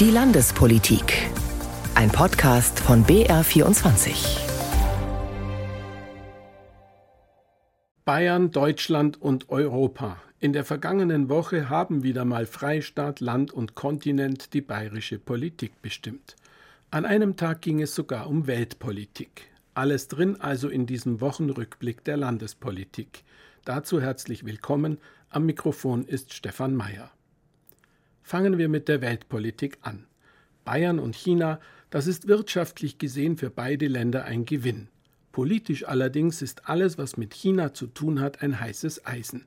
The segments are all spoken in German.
Die Landespolitik. Ein Podcast von BR24. Bayern, Deutschland und Europa. In der vergangenen Woche haben wieder mal Freistaat, Land und Kontinent die bayerische Politik bestimmt. An einem Tag ging es sogar um Weltpolitik. Alles drin also in diesem Wochenrückblick der Landespolitik. Dazu herzlich willkommen. Am Mikrofon ist Stefan Mayer. Fangen wir mit der Weltpolitik an. Bayern und China, das ist wirtschaftlich gesehen für beide Länder ein Gewinn. Politisch allerdings ist alles, was mit China zu tun hat, ein heißes Eisen.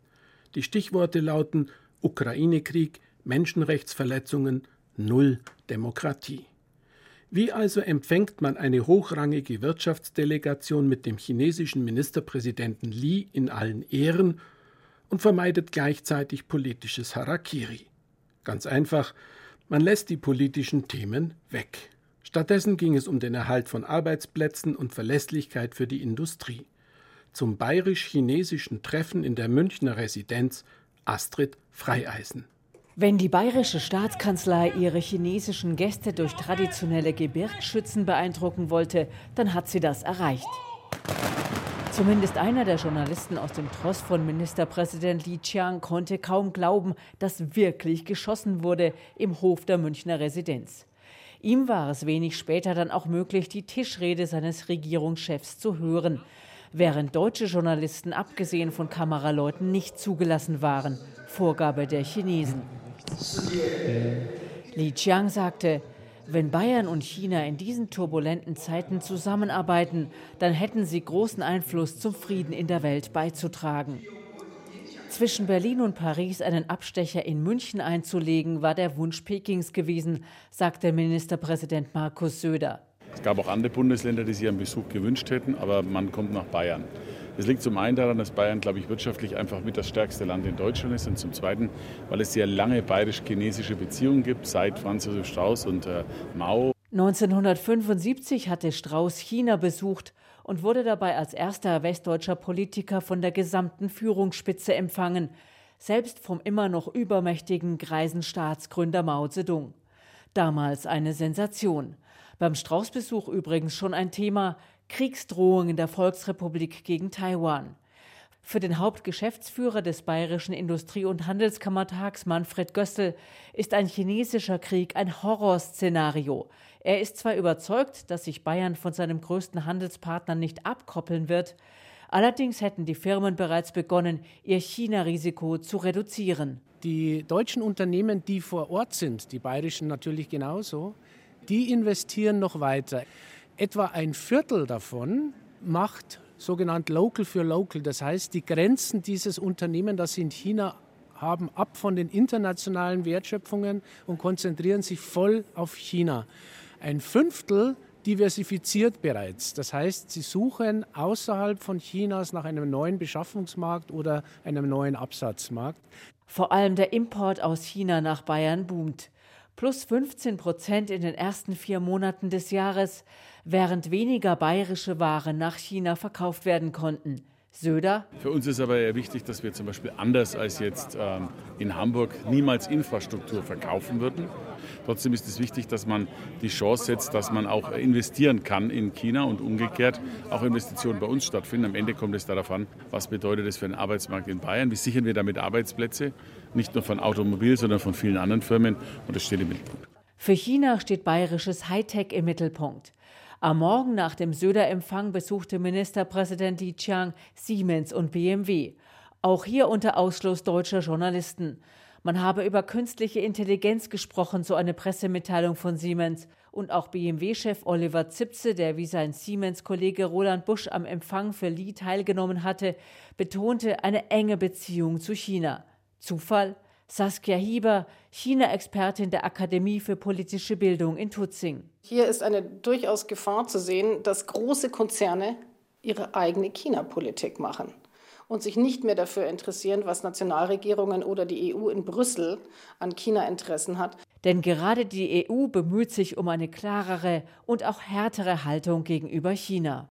Die Stichworte lauten Ukraine-Krieg, Menschenrechtsverletzungen, Null Demokratie. Wie also empfängt man eine hochrangige Wirtschaftsdelegation mit dem chinesischen Ministerpräsidenten Li in allen Ehren und vermeidet gleichzeitig politisches Harakiri? Ganz einfach, man lässt die politischen Themen weg. Stattdessen ging es um den Erhalt von Arbeitsplätzen und Verlässlichkeit für die Industrie. Zum bayerisch-chinesischen Treffen in der Münchner Residenz Astrid Freieisen. Wenn die bayerische Staatskanzlei ihre chinesischen Gäste durch traditionelle Gebirgsschützen beeindrucken wollte, dann hat sie das erreicht. Zumindest einer der Journalisten aus dem Tross von Ministerpräsident Li Qiang konnte kaum glauben, dass wirklich geschossen wurde im Hof der Münchner Residenz. Ihm war es wenig später dann auch möglich, die Tischrede seines Regierungschefs zu hören, während deutsche Journalisten abgesehen von Kameraleuten nicht zugelassen waren, Vorgabe der Chinesen. Li Qiang sagte, wenn Bayern und China in diesen turbulenten Zeiten zusammenarbeiten, dann hätten sie großen Einfluss zum Frieden in der Welt beizutragen. Zwischen Berlin und Paris einen Abstecher in München einzulegen, war der Wunsch Pekings gewesen, sagte Ministerpräsident Markus Söder. Es gab auch andere Bundesländer, die sich einen Besuch gewünscht hätten, aber man kommt nach Bayern. Es liegt zum einen daran, dass Bayern, glaube ich, wirtschaftlich einfach mit das stärkste Land in Deutschland ist und zum zweiten, weil es sehr lange bayerisch-chinesische Beziehungen gibt, seit Franz Josef Strauß und äh, Mao. 1975 hatte Strauß China besucht und wurde dabei als erster westdeutscher Politiker von der gesamten Führungsspitze empfangen, selbst vom immer noch übermächtigen greisen Staatsgründer Mao Zedong. Damals eine Sensation. Beim Strauß-Besuch übrigens schon ein Thema, Kriegsdrohungen der Volksrepublik gegen Taiwan. Für den Hauptgeschäftsführer des Bayerischen Industrie- und Handelskammertags Manfred Gössel ist ein chinesischer Krieg ein Horrorszenario. Er ist zwar überzeugt, dass sich Bayern von seinem größten Handelspartner nicht abkoppeln wird, allerdings hätten die Firmen bereits begonnen, ihr China-Risiko zu reduzieren. Die deutschen Unternehmen, die vor Ort sind, die bayerischen natürlich genauso, die investieren noch weiter. Etwa ein Viertel davon macht sogenannt Local für Local. Das heißt, die Grenzen dieses Unternehmens, das in China haben ab von den internationalen Wertschöpfungen und konzentrieren sich voll auf China. Ein Fünftel diversifiziert bereits. Das heißt, sie suchen außerhalb von Chinas nach einem neuen Beschaffungsmarkt oder einem neuen Absatzmarkt. Vor allem der Import aus China nach Bayern boomt. Plus 15 Prozent in den ersten vier Monaten des Jahres während weniger bayerische Waren nach China verkauft werden konnten. Söder. Für uns ist aber wichtig, dass wir zum Beispiel anders als jetzt ähm, in Hamburg niemals Infrastruktur verkaufen würden. Trotzdem ist es wichtig, dass man die Chance setzt, dass man auch investieren kann in China und umgekehrt auch Investitionen bei uns stattfinden. Am Ende kommt es darauf an, was bedeutet es für den Arbeitsmarkt in Bayern, wie sichern wir damit Arbeitsplätze, nicht nur von Automobil, sondern von vielen anderen Firmen und das steht im Mittelpunkt. Für China steht bayerisches Hightech im Mittelpunkt. Am Morgen nach dem Söder-Empfang besuchte Ministerpräsident Li Qiang Siemens und BMW. Auch hier unter Ausschluss deutscher Journalisten. Man habe über künstliche Intelligenz gesprochen, so eine Pressemitteilung von Siemens. Und auch BMW-Chef Oliver Zipse, der wie sein Siemens-Kollege Roland Busch am Empfang für Li teilgenommen hatte, betonte eine enge Beziehung zu China. Zufall? Saskia Hieber, China-Expertin der Akademie für politische Bildung in Tutzing. Hier ist eine durchaus Gefahr zu sehen, dass große Konzerne ihre eigene China-Politik machen und sich nicht mehr dafür interessieren, was Nationalregierungen oder die EU in Brüssel an China-Interessen hat. Denn gerade die EU bemüht sich um eine klarere und auch härtere Haltung gegenüber China.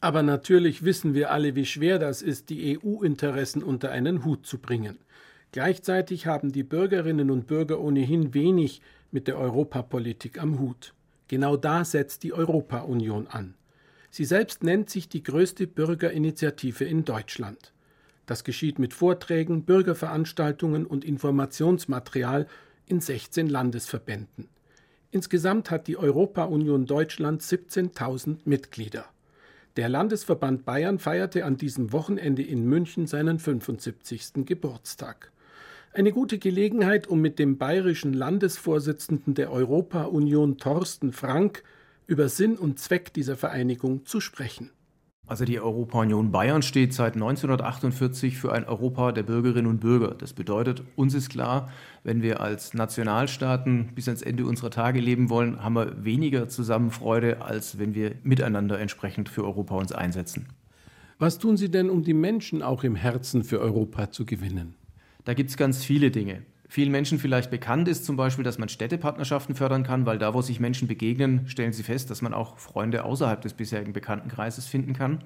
Aber natürlich wissen wir alle, wie schwer das ist, die EU-Interessen unter einen Hut zu bringen. Gleichzeitig haben die Bürgerinnen und Bürger ohnehin wenig mit der Europapolitik am Hut. Genau da setzt die Europa-Union an. Sie selbst nennt sich die größte Bürgerinitiative in Deutschland. Das geschieht mit Vorträgen, Bürgerveranstaltungen und Informationsmaterial in 16 Landesverbänden. Insgesamt hat die Europa-Union Deutschland 17.000 Mitglieder. Der Landesverband Bayern feierte an diesem Wochenende in München seinen 75. Geburtstag. Eine gute Gelegenheit, um mit dem bayerischen Landesvorsitzenden der Europa-Union Thorsten Frank über Sinn und Zweck dieser Vereinigung zu sprechen. Also die Europa-Union Bayern steht seit 1948 für ein Europa der Bürgerinnen und Bürger. Das bedeutet, uns ist klar, wenn wir als Nationalstaaten bis ans Ende unserer Tage leben wollen, haben wir weniger Zusammenfreude, als wenn wir miteinander entsprechend für Europa uns einsetzen. Was tun Sie denn, um die Menschen auch im Herzen für Europa zu gewinnen? Da gibt es ganz viele Dinge vielen Menschen vielleicht bekannt ist, zum Beispiel, dass man Städtepartnerschaften fördern kann, weil da, wo sich Menschen begegnen, stellen sie fest, dass man auch Freunde außerhalb des bisherigen Bekanntenkreises finden kann.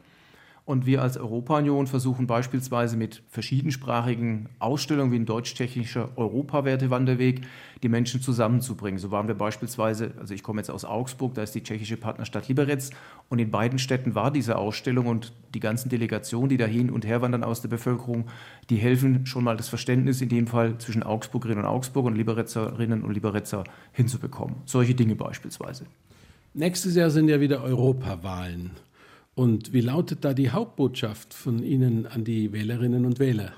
Und wir als Europa-Union versuchen beispielsweise mit verschiedensprachigen Ausstellungen wie ein deutsch-tschechischer Europawertewanderweg die Menschen zusammenzubringen. So waren wir beispielsweise, also ich komme jetzt aus Augsburg, da ist die tschechische Partnerstadt Liberec und in beiden Städten war diese Ausstellung und die ganzen Delegationen, die da hin und her wandern aus der Bevölkerung, die helfen schon mal das Verständnis in dem Fall zwischen Augsburgerinnen und Augsburg und Liberezerinnen und Liberezer hinzubekommen. Solche Dinge beispielsweise. Nächstes Jahr sind ja wieder Europawahlen. Und wie lautet da die Hauptbotschaft von Ihnen an die Wählerinnen und Wähler?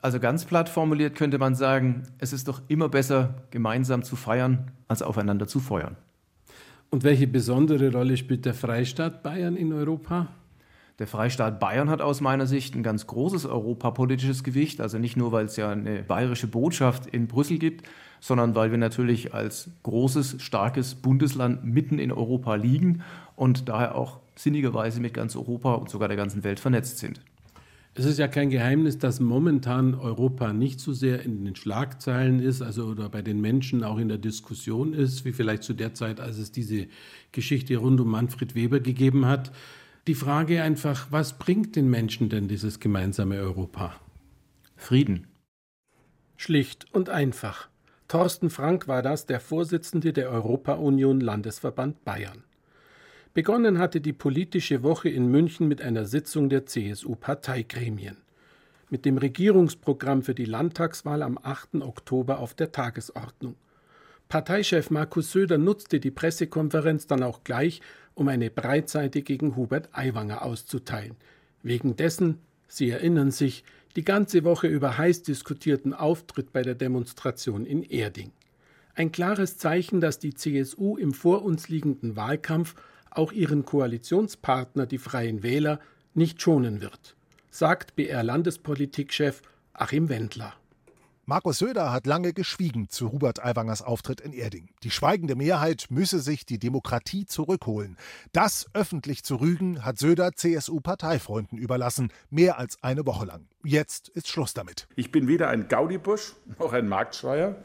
Also ganz platt formuliert könnte man sagen, es ist doch immer besser, gemeinsam zu feiern, als aufeinander zu feuern. Und welche besondere Rolle spielt der Freistaat Bayern in Europa? Der Freistaat Bayern hat aus meiner Sicht ein ganz großes europapolitisches Gewicht. Also nicht nur, weil es ja eine bayerische Botschaft in Brüssel gibt, sondern weil wir natürlich als großes, starkes Bundesland mitten in Europa liegen und daher auch sinnigerweise mit ganz Europa und sogar der ganzen Welt vernetzt sind. Es ist ja kein Geheimnis, dass momentan Europa nicht so sehr in den Schlagzeilen ist, also oder bei den Menschen auch in der Diskussion ist, wie vielleicht zu der Zeit, als es diese Geschichte rund um Manfred Weber gegeben hat. Die Frage einfach, was bringt den Menschen denn dieses gemeinsame Europa? Frieden. Schlicht und einfach. Thorsten Frank war das, der Vorsitzende der Europa-Union Landesverband Bayern. Begonnen hatte die politische Woche in München mit einer Sitzung der CSU-Parteigremien. Mit dem Regierungsprogramm für die Landtagswahl am 8. Oktober auf der Tagesordnung. Parteichef Markus Söder nutzte die Pressekonferenz dann auch gleich, um eine Breitseite gegen Hubert Aiwanger auszuteilen. Wegen dessen, Sie erinnern sich, die ganze Woche über heiß diskutierten Auftritt bei der Demonstration in Erding. Ein klares Zeichen, dass die CSU im vor uns liegenden Wahlkampf auch ihren Koalitionspartner, die Freien Wähler, nicht schonen wird, sagt BR-Landespolitikchef Achim Wendler. Markus Söder hat lange geschwiegen zu Hubert Aiwangers Auftritt in Erding. Die schweigende Mehrheit müsse sich die Demokratie zurückholen. Das öffentlich zu rügen hat Söder CSU-Parteifreunden überlassen, mehr als eine Woche lang. Jetzt ist Schluss damit. Ich bin weder ein Gaudibusch noch ein Marktschreier,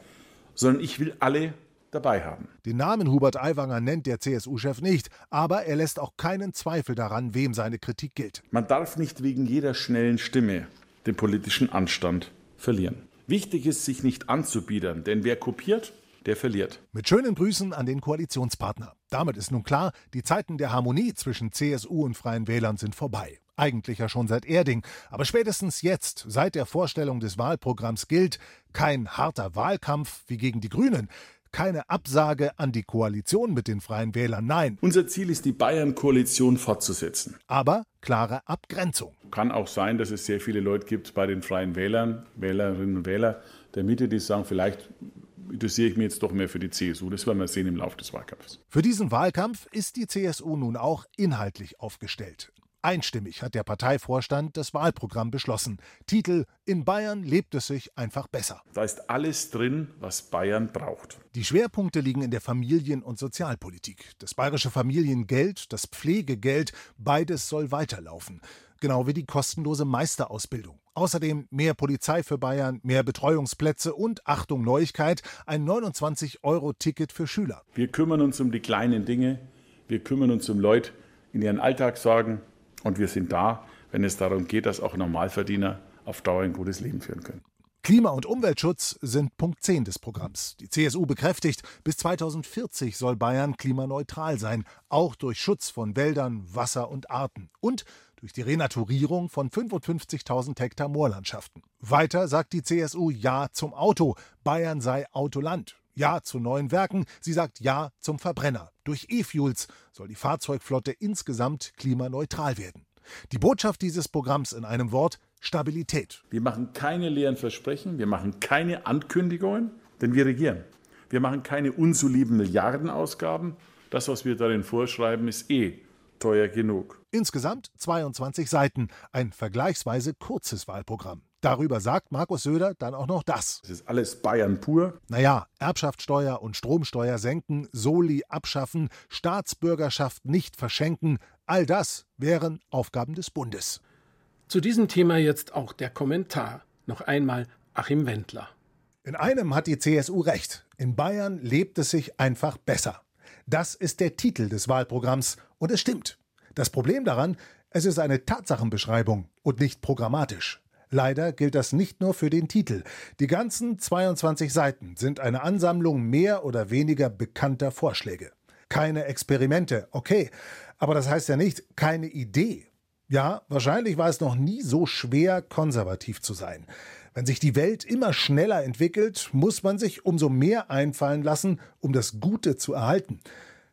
sondern ich will alle dabei haben. Den Namen Hubert Aiwanger nennt der CSU-Chef nicht, aber er lässt auch keinen Zweifel daran, wem seine Kritik gilt. Man darf nicht wegen jeder schnellen Stimme den politischen Anstand verlieren. Wichtig ist, sich nicht anzubiedern, denn wer kopiert, der verliert. Mit schönen Grüßen an den Koalitionspartner. Damit ist nun klar, die Zeiten der Harmonie zwischen CSU und Freien Wählern sind vorbei. Eigentlich ja schon seit Erding, aber spätestens jetzt, seit der Vorstellung des Wahlprogramms gilt, kein harter Wahlkampf wie gegen die Grünen, keine Absage an die Koalition mit den Freien Wählern, nein. Unser Ziel ist, die Bayern-Koalition fortzusetzen. Aber klare Abgrenzung. Kann auch sein, dass es sehr viele Leute gibt bei den Freien Wählern, Wählerinnen und Wähler der Mitte, die sagen, vielleicht interessiere ich mich jetzt doch mehr für die CSU. Das werden wir sehen im Laufe des Wahlkampfs. Für diesen Wahlkampf ist die CSU nun auch inhaltlich aufgestellt. Einstimmig hat der Parteivorstand das Wahlprogramm beschlossen. Titel In Bayern lebt es sich einfach besser. Da ist alles drin, was Bayern braucht. Die Schwerpunkte liegen in der Familien- und Sozialpolitik. Das bayerische Familiengeld, das Pflegegeld, beides soll weiterlaufen. Genau wie die kostenlose Meisterausbildung. Außerdem mehr Polizei für Bayern, mehr Betreuungsplätze und, Achtung Neuigkeit, ein 29-Euro-Ticket für Schüler. Wir kümmern uns um die kleinen Dinge. Wir kümmern uns um Leute in ihren Alltag sorgen. Und wir sind da, wenn es darum geht, dass auch Normalverdiener auf Dauer ein gutes Leben führen können. Klima- und Umweltschutz sind Punkt 10 des Programms. Die CSU bekräftigt, bis 2040 soll Bayern klimaneutral sein, auch durch Schutz von Wäldern, Wasser und Arten und durch die Renaturierung von 55.000 Hektar Moorlandschaften. Weiter sagt die CSU Ja zum Auto. Bayern sei Autoland. Ja zu neuen Werken. Sie sagt Ja zum Verbrenner. Durch E-Fuels soll die Fahrzeugflotte insgesamt klimaneutral werden. Die Botschaft dieses Programms in einem Wort Stabilität. Wir machen keine leeren Versprechen, wir machen keine Ankündigungen, denn wir regieren. Wir machen keine unsoliden Milliardenausgaben. Das, was wir darin vorschreiben, ist eh teuer genug. Insgesamt 22 Seiten, ein vergleichsweise kurzes Wahlprogramm. Darüber sagt Markus Söder dann auch noch das. Es ist alles Bayern pur. Naja, Erbschaftssteuer und Stromsteuer senken, Soli abschaffen, Staatsbürgerschaft nicht verschenken, all das wären Aufgaben des Bundes. Zu diesem Thema jetzt auch der Kommentar. Noch einmal Achim Wendler. In einem hat die CSU recht. In Bayern lebt es sich einfach besser. Das ist der Titel des Wahlprogramms und es stimmt. Das Problem daran, es ist eine Tatsachenbeschreibung und nicht programmatisch. Leider gilt das nicht nur für den Titel. Die ganzen 22 Seiten sind eine Ansammlung mehr oder weniger bekannter Vorschläge. Keine Experimente, okay, aber das heißt ja nicht keine Idee. Ja, wahrscheinlich war es noch nie so schwer, konservativ zu sein. Wenn sich die Welt immer schneller entwickelt, muss man sich umso mehr einfallen lassen, um das Gute zu erhalten.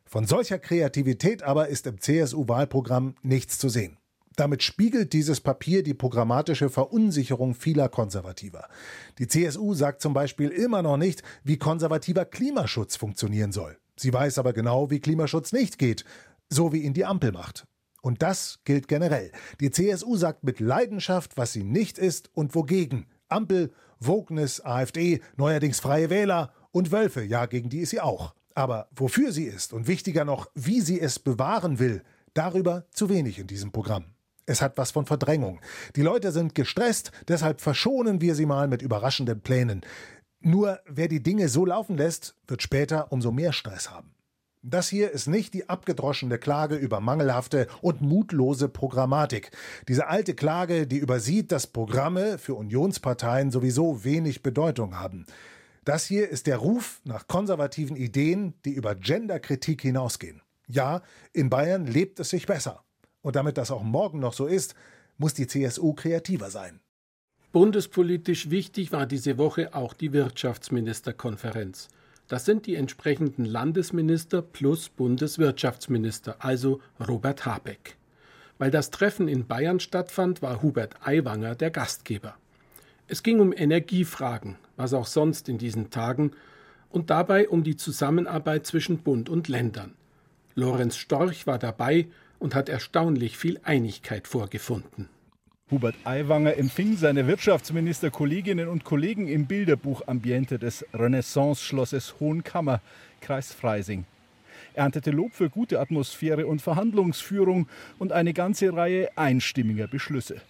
Von solcher Kreativität aber ist im CSU-Wahlprogramm nichts zu sehen. Damit spiegelt dieses Papier die programmatische Verunsicherung vieler Konservativer. Die CSU sagt zum Beispiel immer noch nicht, wie konservativer Klimaschutz funktionieren soll. Sie weiß aber genau, wie Klimaschutz nicht geht, so wie ihn die Ampel macht. Und das gilt generell. Die CSU sagt mit Leidenschaft, was sie nicht ist und wogegen. Ampel, Wognis, AfD, neuerdings Freie Wähler und Wölfe, ja, gegen die ist sie auch. Aber wofür sie ist und wichtiger noch, wie sie es bewahren will, darüber zu wenig in diesem Programm. Es hat was von Verdrängung. Die Leute sind gestresst, deshalb verschonen wir sie mal mit überraschenden Plänen. Nur wer die Dinge so laufen lässt, wird später umso mehr Stress haben. Das hier ist nicht die abgedroschene Klage über mangelhafte und mutlose Programmatik. Diese alte Klage, die übersieht, dass Programme für Unionsparteien sowieso wenig Bedeutung haben. Das hier ist der Ruf nach konservativen Ideen, die über Genderkritik hinausgehen. Ja, in Bayern lebt es sich besser. Und damit das auch morgen noch so ist, muss die CSU kreativer sein. Bundespolitisch wichtig war diese Woche auch die Wirtschaftsministerkonferenz. Das sind die entsprechenden Landesminister plus Bundeswirtschaftsminister, also Robert Habeck. Weil das Treffen in Bayern stattfand, war Hubert Aiwanger der Gastgeber. Es ging um Energiefragen, was auch sonst in diesen Tagen, und dabei um die Zusammenarbeit zwischen Bund und Ländern. Lorenz Storch war dabei und hat erstaunlich viel Einigkeit vorgefunden. Hubert Aiwanger empfing seine Wirtschaftsministerkolleginnen und Kollegen im Bilderbuchambiente des Renaissance-Schlosses Hohenkammer, Kreis Freising. Er erntete Lob für gute Atmosphäre und Verhandlungsführung und eine ganze Reihe einstimmiger Beschlüsse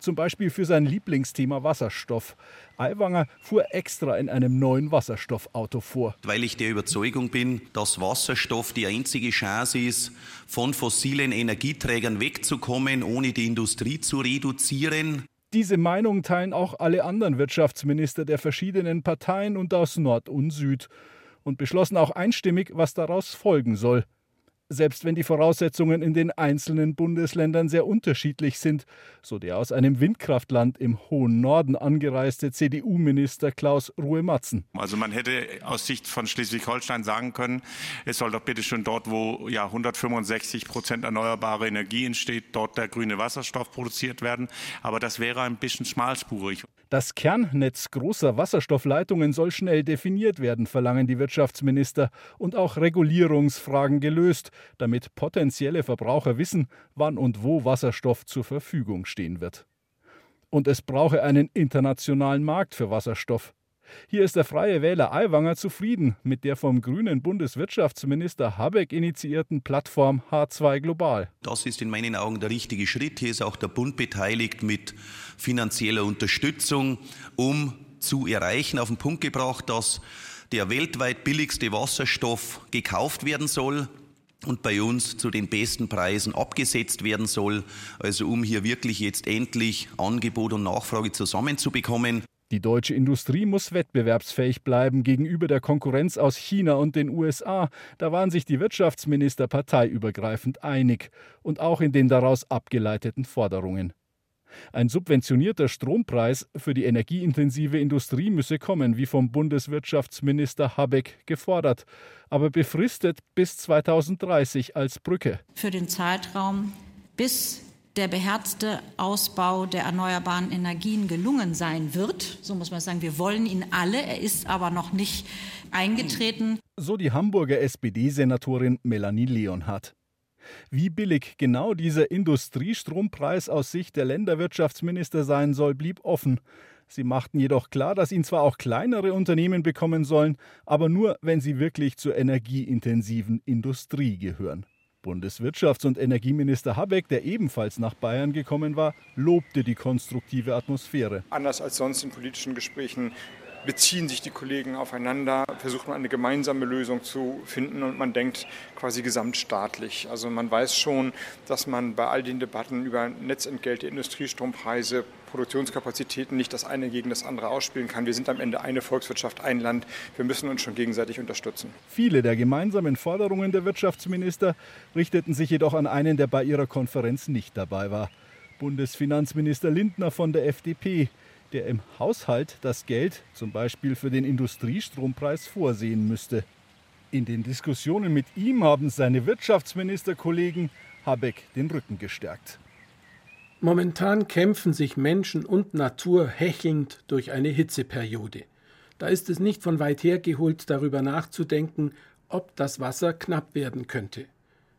zum Beispiel für sein Lieblingsthema Wasserstoff. Aiwanger fuhr extra in einem neuen Wasserstoffauto vor. Weil ich der Überzeugung bin, dass Wasserstoff die einzige Chance ist, von fossilen Energieträgern wegzukommen, ohne die Industrie zu reduzieren. Diese Meinung teilen auch alle anderen Wirtschaftsminister der verschiedenen Parteien und aus Nord und Süd und beschlossen auch einstimmig, was daraus folgen soll selbst wenn die Voraussetzungen in den einzelnen Bundesländern sehr unterschiedlich sind, so der aus einem Windkraftland im hohen Norden angereiste CDU-Minister Klaus Ruhe-Matzen. Also man hätte aus Sicht von Schleswig-Holstein sagen können, es soll doch bitte schon dort, wo ja 165 Prozent erneuerbare Energie entsteht, dort der grüne Wasserstoff produziert werden. Aber das wäre ein bisschen schmalspurig. Das Kernnetz großer Wasserstoffleitungen soll schnell definiert werden, verlangen die Wirtschaftsminister, und auch Regulierungsfragen gelöst, damit potenzielle Verbraucher wissen, wann und wo Wasserstoff zur Verfügung stehen wird. Und es brauche einen internationalen Markt für Wasserstoff. Hier ist der freie Wähler Aiwanger zufrieden mit der vom grünen Bundeswirtschaftsminister Habeck initiierten Plattform H2 Global. Das ist in meinen Augen der richtige Schritt. Hier ist auch der Bund beteiligt mit finanzieller Unterstützung, um zu erreichen, auf den Punkt gebracht, dass der weltweit billigste Wasserstoff gekauft werden soll und bei uns zu den besten Preisen abgesetzt werden soll, also um hier wirklich jetzt endlich Angebot und Nachfrage zusammenzubekommen. Die deutsche Industrie muss wettbewerbsfähig bleiben gegenüber der Konkurrenz aus China und den USA. Da waren sich die Wirtschaftsminister parteiübergreifend einig und auch in den daraus abgeleiteten Forderungen. Ein subventionierter Strompreis für die energieintensive Industrie müsse kommen, wie vom Bundeswirtschaftsminister Habeck gefordert, aber befristet bis 2030 als Brücke. Für den Zeitraum bis der beherzte Ausbau der erneuerbaren Energien gelungen sein wird. So muss man sagen, wir wollen ihn alle, er ist aber noch nicht eingetreten. So die Hamburger SPD-Senatorin Melanie Leonhardt. Wie billig genau dieser Industriestrompreis aus Sicht der Länderwirtschaftsminister sein soll, blieb offen. Sie machten jedoch klar, dass ihn zwar auch kleinere Unternehmen bekommen sollen, aber nur, wenn sie wirklich zur energieintensiven Industrie gehören. Bundeswirtschafts- und Energieminister Habeck, der ebenfalls nach Bayern gekommen war, lobte die konstruktive Atmosphäre. Anders als sonst in politischen Gesprächen beziehen sich die Kollegen aufeinander, versucht man eine gemeinsame Lösung zu finden und man denkt quasi gesamtstaatlich. Also man weiß schon, dass man bei all den Debatten über Netzentgelte, Industriestrompreise, Produktionskapazitäten nicht das eine gegen das andere ausspielen kann. Wir sind am Ende eine Volkswirtschaft, ein Land. Wir müssen uns schon gegenseitig unterstützen. Viele der gemeinsamen Forderungen der Wirtschaftsminister richteten sich jedoch an einen, der bei ihrer Konferenz nicht dabei war. Bundesfinanzminister Lindner von der FDP der im Haushalt das Geld zum Beispiel für den Industriestrompreis vorsehen müsste. In den Diskussionen mit ihm haben seine Wirtschaftsministerkollegen Habeck den Rücken gestärkt. Momentan kämpfen sich Menschen und Natur hechelnd durch eine Hitzeperiode. Da ist es nicht von weit her geholt, darüber nachzudenken, ob das Wasser knapp werden könnte.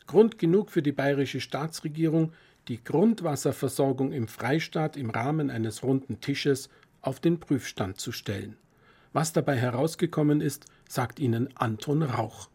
Grund genug für die bayerische Staatsregierung, die Grundwasserversorgung im Freistaat im Rahmen eines runden Tisches auf den Prüfstand zu stellen. Was dabei herausgekommen ist, sagt Ihnen Anton Rauch.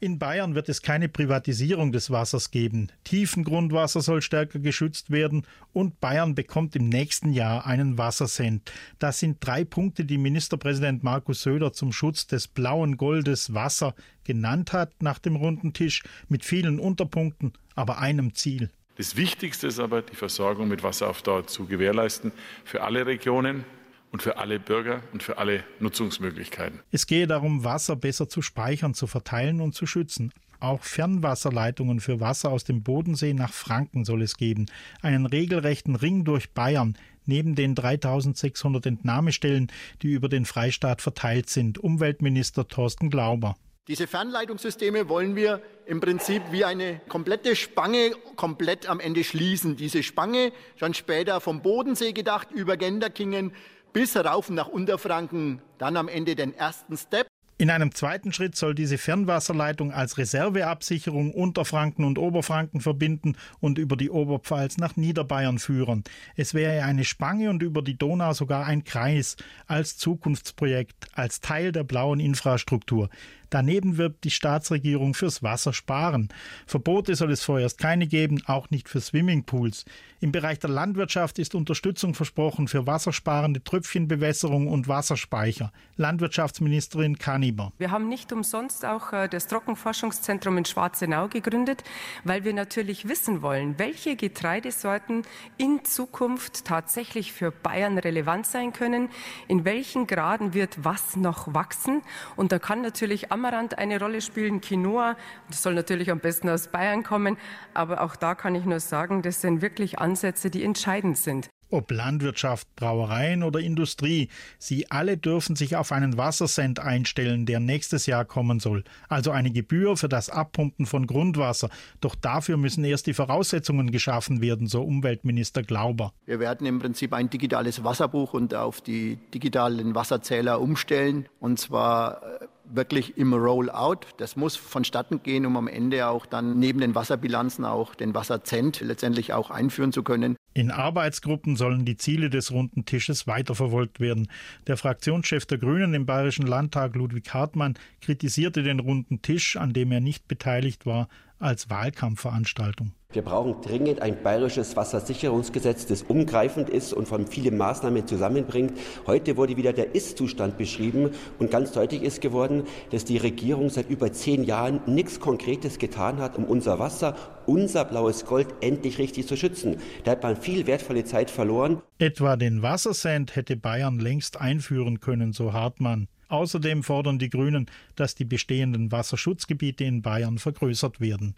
In Bayern wird es keine Privatisierung des Wassers geben. Tiefengrundwasser soll stärker geschützt werden und Bayern bekommt im nächsten Jahr einen Wassersend. Das sind drei Punkte, die Ministerpräsident Markus Söder zum Schutz des blauen Goldes Wasser genannt hat nach dem runden Tisch mit vielen Unterpunkten, aber einem Ziel. Das Wichtigste ist aber, die Versorgung mit Wasser auf Dauer zu gewährleisten für alle Regionen und für alle Bürger und für alle Nutzungsmöglichkeiten. Es gehe darum, Wasser besser zu speichern, zu verteilen und zu schützen. Auch Fernwasserleitungen für Wasser aus dem Bodensee nach Franken soll es geben. Einen regelrechten Ring durch Bayern, neben den 3600 Entnahmestellen, die über den Freistaat verteilt sind. Umweltminister Thorsten Glauber. Diese Fernleitungssysteme wollen wir im Prinzip wie eine komplette Spange komplett am Ende schließen. Diese Spange, schon später vom Bodensee gedacht, über Genderkingen bis rauf nach Unterfranken, dann am Ende den ersten Step. In einem zweiten Schritt soll diese Fernwasserleitung als Reserveabsicherung Unterfranken und Oberfranken verbinden und über die Oberpfalz nach Niederbayern führen. Es wäre eine Spange und über die Donau sogar ein Kreis als Zukunftsprojekt, als Teil der blauen Infrastruktur. Daneben wird die Staatsregierung fürs Wasser sparen. Verbote soll es vorerst keine geben, auch nicht für Swimmingpools. Im Bereich der Landwirtschaft ist Unterstützung versprochen für wassersparende Tröpfchenbewässerung und Wasserspeicher. Landwirtschaftsministerin Kaniber. Wir haben nicht umsonst auch äh, das Trockenforschungszentrum in Schwarzenau gegründet, weil wir natürlich wissen wollen, welche Getreidesorten in Zukunft tatsächlich für Bayern relevant sein können, in welchen Graden wird was noch wachsen. Und da kann natürlich am Amaranth eine Rolle spielen, Quinoa. Das soll natürlich am besten aus Bayern kommen. Aber auch da kann ich nur sagen, das sind wirklich Ansätze, die entscheidend sind. Ob Landwirtschaft, Brauereien oder Industrie, sie alle dürfen sich auf einen Wassersend einstellen, der nächstes Jahr kommen soll. Also eine Gebühr für das Abpumpen von Grundwasser. Doch dafür müssen erst die Voraussetzungen geschaffen werden, so Umweltminister Glauber. Wir werden im Prinzip ein digitales Wasserbuch und auf die digitalen Wasserzähler umstellen. Und zwar äh, wirklich im Rollout. Das muss vonstatten gehen, um am Ende auch dann neben den Wasserbilanzen auch den Wasserzent letztendlich auch einführen zu können. In Arbeitsgruppen sollen die Ziele des runden Tisches weiterverfolgt werden. Der Fraktionschef der Grünen im Bayerischen Landtag, Ludwig Hartmann, kritisierte den runden Tisch, an dem er nicht beteiligt war, als Wahlkampfveranstaltung. Wir brauchen dringend ein bayerisches Wassersicherungsgesetz, das umgreifend ist und von vielen Maßnahmen zusammenbringt. Heute wurde wieder der Ist-Zustand beschrieben und ganz deutlich ist geworden, dass die Regierung seit über zehn Jahren nichts Konkretes getan hat, um unser Wasser, unser blaues Gold endlich richtig zu schützen. Da hat man viel wertvolle Zeit verloren. Etwa den Wassersand hätte Bayern längst einführen können, so Hartmann. Außerdem fordern die Grünen, dass die bestehenden Wasserschutzgebiete in Bayern vergrößert werden.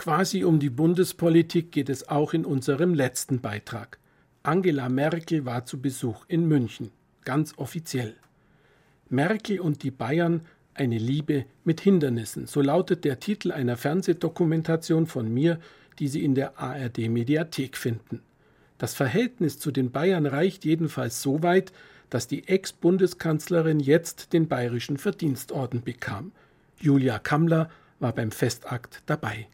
Quasi um die Bundespolitik geht es auch in unserem letzten Beitrag. Angela Merkel war zu Besuch in München, ganz offiziell. Merkel und die Bayern eine Liebe mit Hindernissen, so lautet der Titel einer Fernsehdokumentation von mir, die Sie in der ARD Mediathek finden. Das Verhältnis zu den Bayern reicht jedenfalls so weit, dass die Ex-Bundeskanzlerin jetzt den Bayerischen Verdienstorden bekam. Julia Kammler war beim Festakt dabei.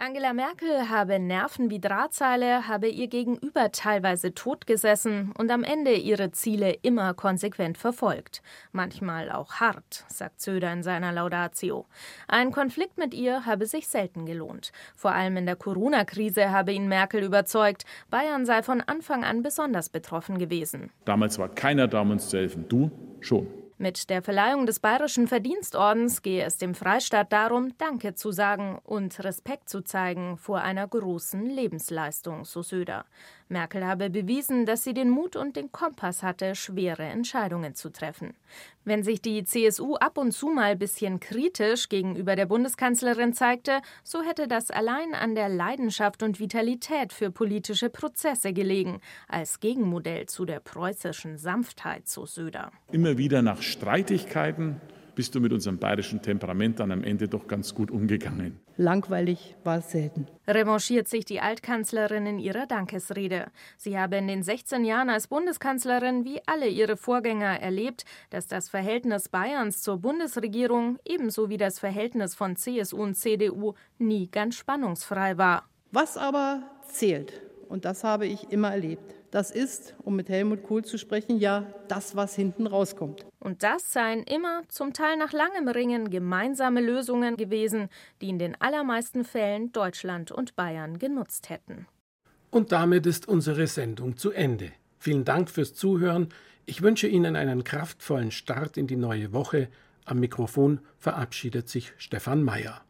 Angela Merkel habe Nerven wie Drahtseile, habe ihr Gegenüber teilweise totgesessen und am Ende ihre Ziele immer konsequent verfolgt. Manchmal auch hart, sagt Söder in seiner Laudatio. Ein Konflikt mit ihr habe sich selten gelohnt. Vor allem in der Corona-Krise habe ihn Merkel überzeugt, Bayern sei von Anfang an besonders betroffen gewesen. Damals war keiner da, um uns zu helfen. Du schon. Mit der Verleihung des Bayerischen Verdienstordens gehe es dem Freistaat darum, Danke zu sagen und Respekt zu zeigen vor einer großen Lebensleistung, so Söder. Merkel habe bewiesen, dass sie den Mut und den Kompass hatte, schwere Entscheidungen zu treffen. Wenn sich die CSU ab und zu mal bisschen kritisch gegenüber der Bundeskanzlerin zeigte, so hätte das allein an der Leidenschaft und Vitalität für politische Prozesse gelegen, als Gegenmodell zu der preußischen Sanftheit, so Söder. Immer wieder nach Streitigkeiten bist du mit unserem bayerischen Temperament dann am Ende doch ganz gut umgegangen. Langweilig war es selten. Revanchiert sich die Altkanzlerin in ihrer Dankesrede. Sie habe in den 16 Jahren als Bundeskanzlerin wie alle ihre Vorgänger erlebt, dass das Verhältnis Bayerns zur Bundesregierung ebenso wie das Verhältnis von CSU und CDU nie ganz spannungsfrei war. Was aber zählt, und das habe ich immer erlebt, das ist, um mit Helmut Kohl zu sprechen, ja das, was hinten rauskommt. Und das seien immer, zum Teil nach langem Ringen, gemeinsame Lösungen gewesen, die in den allermeisten Fällen Deutschland und Bayern genutzt hätten. Und damit ist unsere Sendung zu Ende. Vielen Dank fürs Zuhören. Ich wünsche Ihnen einen kraftvollen Start in die neue Woche. Am Mikrofon verabschiedet sich Stefan Mayer.